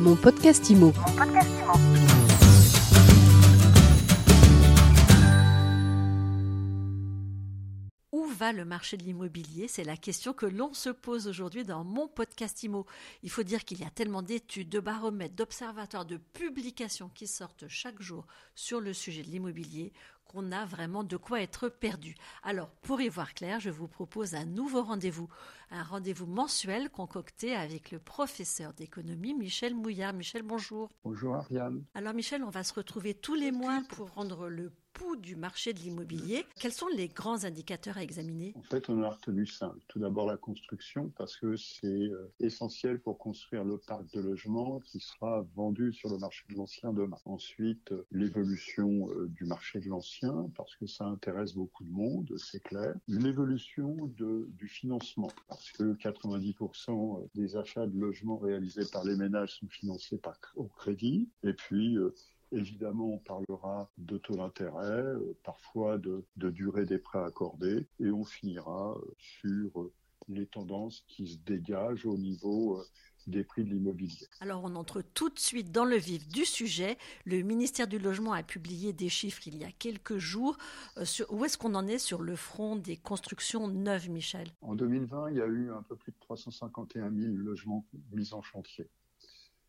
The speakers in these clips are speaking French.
Mon podcast IMO. Où va le marché de l'immobilier? C'est la question que l'on se pose aujourd'hui dans mon podcast IMO. Il faut dire qu'il y a tellement d'études, de baromètres, d'observatoires, de publications qui sortent chaque jour sur le sujet de l'immobilier qu'on a vraiment de quoi être perdu. Alors, pour y voir clair, je vous propose un nouveau rendez-vous, un rendez-vous mensuel concocté avec le professeur d'économie Michel Mouillard. Michel, bonjour. Bonjour Ariane. Alors Michel, on va se retrouver tous les mois pour rendre le pouls du marché de l'immobilier. Quels sont les grands indicateurs à examiner? En fait, on a retenu cinq. Tout d'abord la construction, parce que c'est euh, essentiel pour construire le parc de logements qui sera vendu sur le marché de l'ancien demain. Ensuite, euh, l'évolution euh, du marché de l'ancien, parce que ça intéresse beaucoup de monde, c'est clair. L'évolution du financement, parce que 90% des achats de logements réalisés par les ménages sont financés par au crédit. Et puis, Évidemment, on parlera de taux d'intérêt, euh, parfois de, durée des prêts accordés, et on finira euh, sur euh, les tendances qui se dégagent au niveau des prix de l'immobilier. Alors on entre tout de suite dans le vif du sujet. Le ministère du Logement a publié des chiffres il y a quelques jours. où est-ce qu'on en est sur le front des constructions neuves, Michel? En 2020, il y a eu un peu plus de 351 000 logements mis en chantier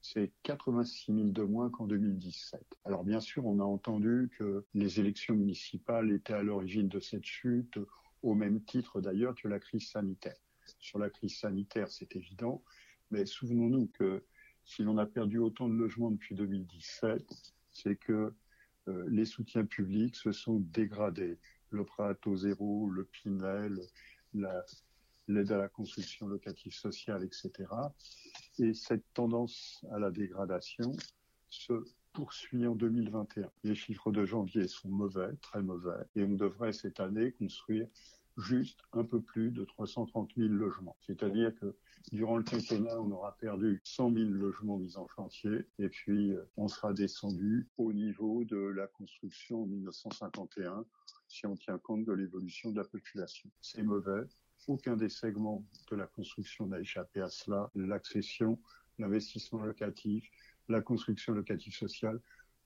c'est 86 000 de moins qu'en 2017. Alors bien sûr, on a entendu que les élections municipales étaient à l'origine de cette chute, au même titre d'ailleurs que la crise sanitaire. Sur la crise sanitaire, c'est évident, mais souvenons-nous que si l'on a perdu autant de logements depuis 2017, c'est que euh, les soutiens publics se sont dégradés. Le prêt à taux zéro, le Pinel, la, l'aide à la construction locative sociale, etc. Et cette tendance à la dégradation se poursuit en 2021. Les chiffres de janvier sont mauvais, très mauvais, et on devrait cette année construire juste un peu plus de 330 000 logements. C'est-à-dire que durant le quinquennat, on aura perdu 100 000 logements mis en chantier et puis euh, on sera descendu au niveau de la construction en 1951 si on tient compte de l'évolution de la population. C'est mauvais, aucun des segments de la construction n'a échappé à cela. L'accession, l'investissement locatif, la construction locative sociale,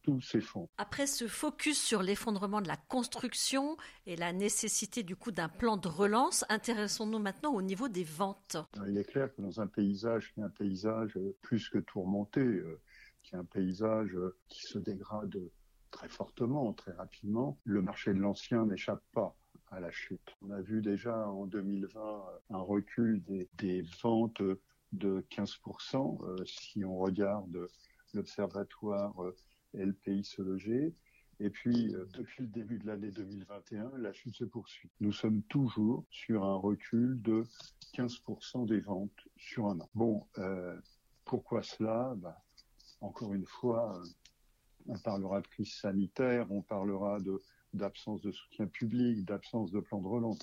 tout s'effondre. Après ce focus sur l'effondrement de la construction et la nécessité du coup d'un plan de relance, intéressons-nous maintenant au niveau des ventes. Il est clair que dans un paysage qui est un paysage plus que tourmenté, euh, qui est un paysage qui se dégrade très fortement, très rapidement, le marché de l'ancien n'échappe pas à la chute. On a vu déjà en 2020 un recul des, ventes de 15% euh, si on regarde l'observatoire euh, LPI se loger. Et puis, euh, depuis le début de l'année 2021, la chute se poursuit. Nous sommes toujours sur un recul de 15% des ventes sur un an. Bon, pourquoi cela? Bah, Encore une fois, on parlera de crise sanitaire, on parlera de d'absence de soutien public, d'absence de plan de relance.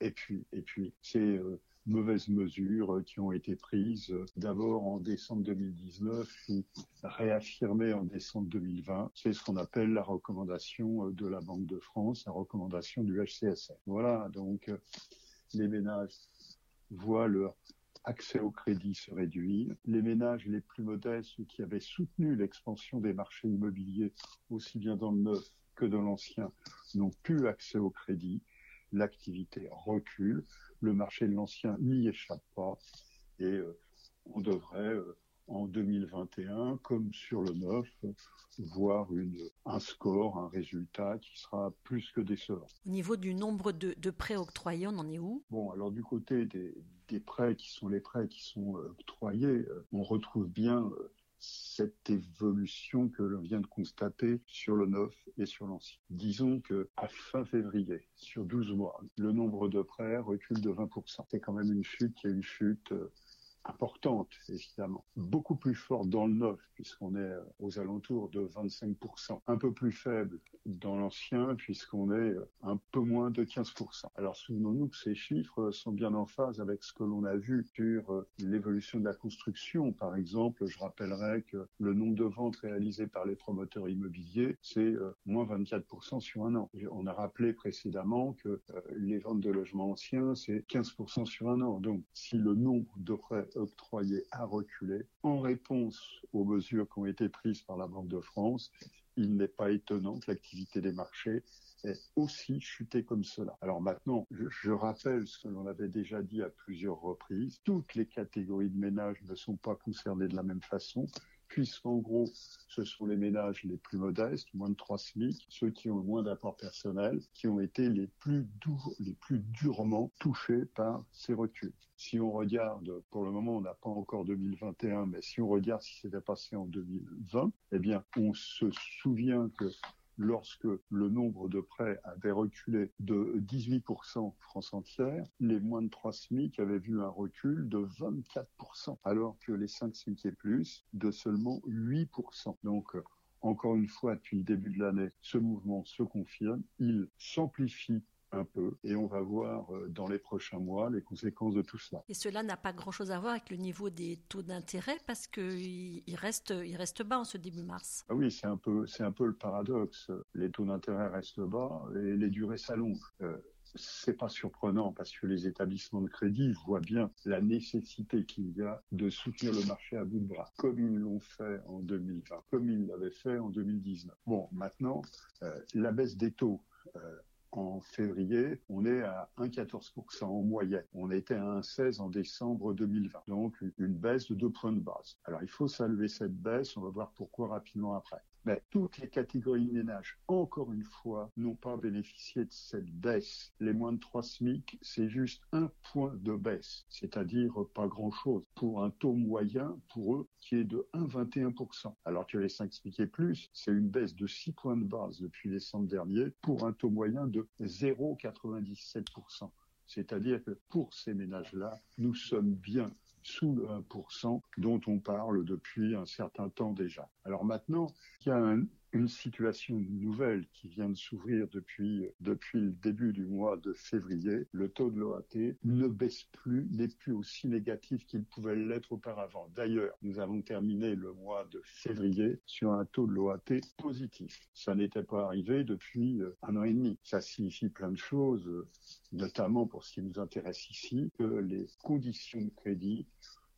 Et puis, et puis, ces euh, mauvaises mesures qui ont été prises euh, d'abord en décembre 2019 puis réaffirmées en décembre 2020. C'est ce qu'on appelle la recommandation euh, de la Banque de France, la recommandation du HCSF. Voilà, donc les ménages voient leur accès au crédit se réduire. Les ménages les plus modestes qui avaient soutenu l'expansion des marchés immobiliers, aussi bien dans le neuf que de l'ancien n'ont plus accès au crédit, l'activité recule, le marché de l'ancien n'y échappe pas. Et euh, on devrait euh, en 2021, comme sur le neuf, voir une, un score, un résultat qui sera plus que décevant. Au niveau du nombre de, de prêts octroyés, on en est où? Bon, alors du côté des, des, prêts qui sont les prêts qui sont euh, octroyés, on retrouve bien cette évolution que l'on vient de constater sur le neuf et sur l'ancien. Disons que à fin février, sur 12 mois, le nombre de prêts recule de 20%. C'est quand même une chute qui est une chute euh, importante, évidemment. Beaucoup plus forte dans le neuf, puisqu'on est euh, aux alentours de 25%. Un peu plus faible dans l'ancien, puisqu'on est euh, un peu moins de 15%. Alors souvenons-nous que ces chiffres sont bien en phase avec ce que l'on a vu sur euh, l'évolution de la construction. Par exemple, je rappellerai que le nombre de ventes réalisées par les promoteurs immobiliers, c'est moins 24% sur un an. On a rappelé précédemment que les ventes de logements anciens, c'est 15% sur un an. Donc, si le nombre de prêts octroyé a reculé en réponse aux mesures qui ont été prises par la Banque de France. Il n'est pas étonnant que l'activité des marchés ait aussi chuté comme cela. Alors maintenant, je, je rappelle ce que l'on avait déjà dit à plusieurs reprises. Toutes les catégories de ménages ne sont pas concernées de la même façon puisqu'en gros, ce sont les ménages les plus modestes, moins de 3 SMIC, ceux qui ont le moins d'apport personnel, qui ont été les plus, les plus durement touchés par ces reculs. Si on regarde, pour le moment, on n'a pas encore 2021, mais si on regarde ce qui s'était passé en 2020, eh bien, on se souvient que lorsque le nombre de prêts avait reculé de 18% France entière, les moins de 3 SMIC avaient vu un recul de 24%, alors que les 5 SMIC et plus de seulement 8%. Donc, encore une fois, depuis le début de l'année, ce mouvement se confirme, il s'amplifie un peu et on va voir euh, dans les prochains mois les conséquences de tout cela. Et cela n'a pas grand-chose à voir avec le niveau des taux d'intérêt parce qu'il reste, il reste bas en ce début mars. Ah oui, c'est un peu, c'est un peu le paradoxe. Les taux d'intérêt restent bas et les durées s'allongent. Euh, c'est pas surprenant parce que les établissements de crédit voient bien la nécessité qu'il y a de soutenir le marché à bout de bras, comme ils l'ont fait en 2020, comme ils l'avaient fait en 2019. Bon, maintenant, euh, la baisse des taux. Euh, en février, on est à 1,14% en moyenne. On était à 1,16 en décembre 2020. Donc, une baisse de deux points de base. Alors, il faut saluer cette baisse. On va voir pourquoi rapidement après. Mais toutes les catégories de ménages, encore une fois, n'ont pas bénéficié de cette baisse. Les moins de 3 SMIC, c'est juste un point de baisse, c'est-à-dire pas grand-chose, pour un taux moyen, pour eux, qui est de 1,21%. Alors que les 5 SMIC et plus, c'est une baisse de 6 points de base depuis décembre dernier, pour un taux moyen de 0,97%. C'est-à-dire que pour ces ménages-là, nous sommes bien sous le 1% dont on parle depuis un certain temps déjà. Alors maintenant, il y a un, une situation nouvelle qui vient de s'ouvrir depuis, depuis le début du mois de février. Le taux de l'OAT ne baisse plus, n'est plus aussi négatif qu'il pouvait l'être auparavant. D'ailleurs, nous avons terminé le mois de février sur un taux de l'OAT positif. Ça n'était pas arrivé depuis euh, un an et demi. Ça signifie plein de choses, notamment pour ce qui nous intéresse ici, que les conditions de crédit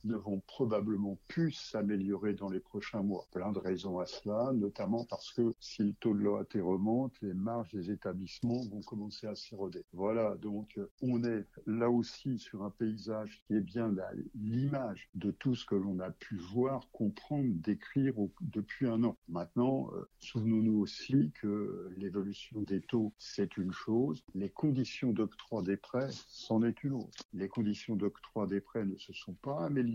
ne vont probablement plus s'améliorer dans les prochains mois. Plein de raisons à cela, notamment parce que si le taux de l'OAT remonte, les marges des établissements vont commencer à s'éroder. Voilà, donc on est là aussi sur un paysage qui est bien l'image de tout ce que l'on a pu voir, comprendre, décrire depuis un an. Maintenant, euh, souvenons-nous aussi que l'évolution des taux, c'est une chose, les conditions d'octroi des prêts, c'en est une autre. Les conditions d'octroi des prêts ne se sont pas améliorées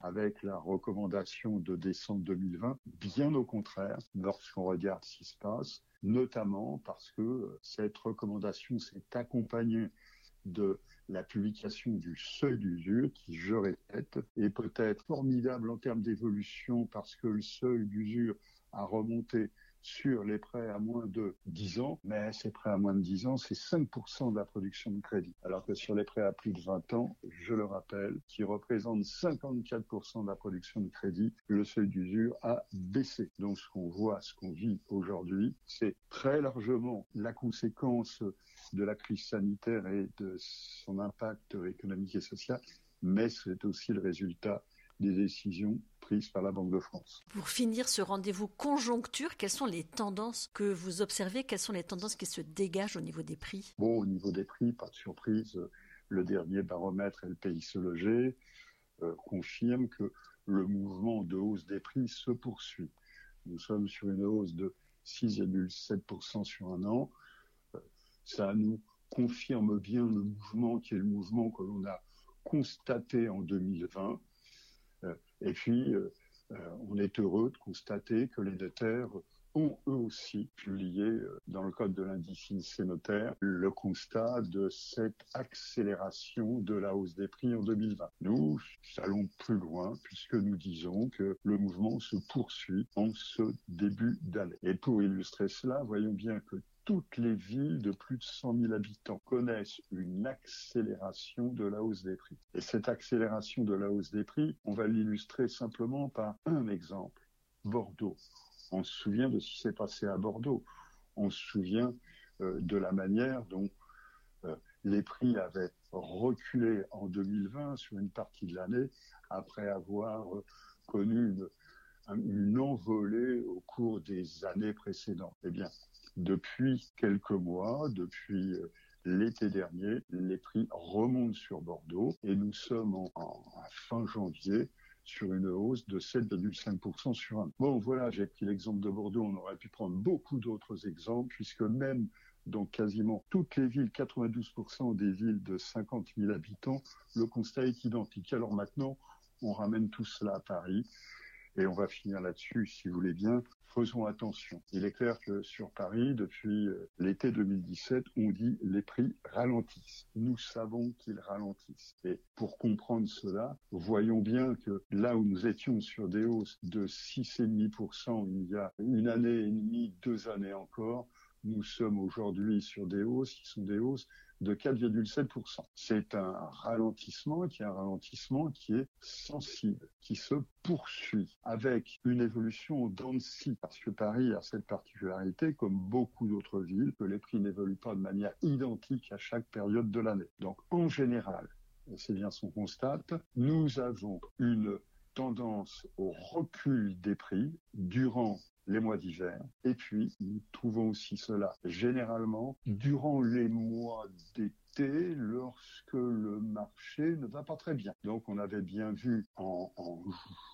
avec la recommandation de décembre 2020. Bien au contraire, lorsqu'on regarde ce qui se passe, notamment parce que cette recommandation s'est accompagnée de la publication du seuil d'usure, qui, je répète, est peut-être formidable en termes d'évolution parce que le seuil d'usure a remonté sur les prêts à moins de 10 ans, mais ces prêts à moins de 10 ans, c'est 5% de la production de crédit. Alors que sur les prêts à plus de 20 ans, je le rappelle, qui représentent 54% de la production de crédit, le seuil d'usure a baissé. Donc ce qu'on voit, ce qu'on vit aujourd'hui, c'est très largement la conséquence de la crise sanitaire et de son impact économique et social, mais c'est aussi le résultat des décisions prises par la Banque de France. Pour finir ce rendez-vous conjoncture, quelles sont les tendances que vous observez? Quelles sont les tendances qui se dégagent au niveau des prix? Bon, au niveau des prix, pas de surprise, le dernier baromètre et le pays se loger euh, confirme que le mouvement de hausse des prix se poursuit. Nous sommes sur une hausse de 6,7% sur un an. Euh, ça nous confirme bien le mouvement qui est le mouvement que l'on a constaté en 2020 euh, et puis, euh, euh, on est heureux de constater que les notaires ont eux aussi publié dans le code de l'indice notaire le constat de cette accélération de la hausse des prix en 2020. Nous allons plus loin puisque nous disons que le mouvement se poursuit en ce début d'année. Et pour illustrer cela, voyons bien que toutes les villes de plus de 100 000 habitants connaissent une accélération de la hausse des prix. Et cette accélération de la hausse des prix, on va l'illustrer simplement par un exemple. Bordeaux. On se souvient de ce qui s'est passé à Bordeaux. On se souvient euh, de la manière dont euh, les prix avaient reculé en 2020 sur une partie de l'année après avoir connu une, envolée au cours des années précédentes. Eh bien, depuis quelques mois, depuis euh, l'été dernier, les prix remontent sur Bordeaux et nous sommes en, fin janvier sur une hausse de 7,5% sur un. Bon, voilà, j'ai pris l'exemple de Bordeaux, on aurait pu prendre beaucoup d'autres exemples, puisque même dans quasiment toutes les villes, 92% des villes de 50 000 habitants, le constat est identique. Alors maintenant, on ramène tout cela à Paris. Et on va finir là-dessus, si vous voulez bien. Faisons attention. Il est clair que sur Paris, depuis euh, l'été 2017, on dit les prix ralentissent. Nous savons qu'ils ralentissent. Et pour comprendre cela, voyons bien que là où nous étions sur des hausses de 6,5% il y a une année et demie, deux années encore, nous sommes aujourd'hui sur des hausses qui sont des hausses de 4,7%. C'est un ralentissement qui est un ralentissement qui est sensible, qui se poursuit avec une évolution dans scie, parce que Paris a cette particularité, comme beaucoup d'autres villes, que les prix n'évoluent pas de manière identique à chaque période de l'année. Donc en général, c'est bien ce qu'on constate, nous avons une tendance au recul des prix durant les mois d'hiver. Et puis, nous trouvons aussi cela généralement durant les mois d'été, lorsque le marché ne va pas très bien. Donc, on avait bien vu en,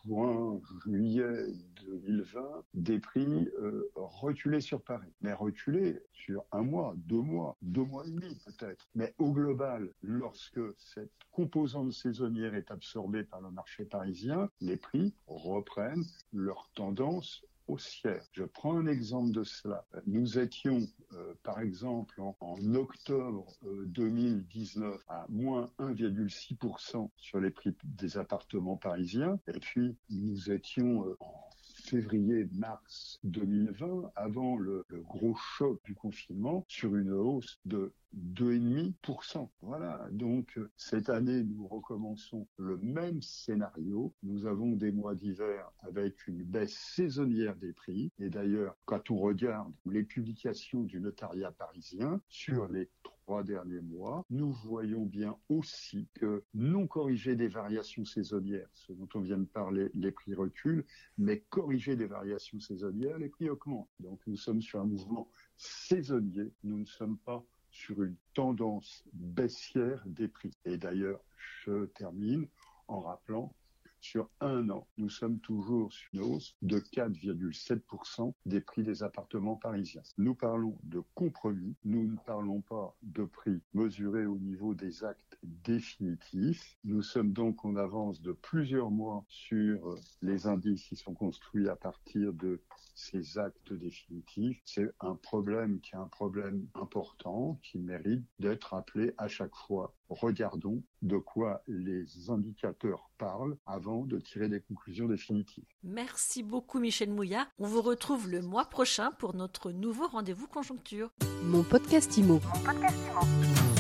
juin, juillet 2020, des prix euh, reculer sur Paris. Mais reculer sur un mois, deux mois, deux mois et demi peut-être. Mais au global, lorsque cette composante saisonnière est absorbée par le marché parisien, les prix reprennent leur tendance haussière. Je prends un exemple de cela. Nous étions, euh, par exemple, en, octobre 2019 euh, à moins 1,6% sur les prix des appartements parisiens. Et puis, nous étions euh, en février-mars 2020, avant le, gros choc du confinement, sur une hausse de 2,5%. Voilà, donc cette année, nous recommençons le même scénario. Nous avons des mois d'hiver avec une baisse saisonnière des prix. Et d'ailleurs, quand on regarde les publications du notariat parisien sur les trois derniers mois, nous voyons bien aussi que non corriger des variations saisonnières, ce dont on vient de parler, les prix reculent, mais corriger des variations saisonnières, les prix augmentent. Donc nous sommes sur un mouvement saisonnier, nous ne sommes pas sur une tendance baissière des prix. Et d'ailleurs, je termine en rappelant sur un an, nous sommes toujours sur une hausse de 4,7% des prix des appartements parisiens. Nous parlons de compromis, nous ne parlons pas de prix mesurés au niveau des actes définitifs. Nous sommes donc en avance de plusieurs mois sur les indices qui sont construits à partir de ces actes définitifs. C'est un problème qui est un problème important, qui mérite d'être appelé à chaque fois. Regardons de quoi les indicateurs parlent avant de tirer des conclusions définitives. Merci beaucoup Michel Mouillat. On vous retrouve le mois prochain pour notre nouveau rendez-vous conjoncture. Mon podcast Mon podcast Imo.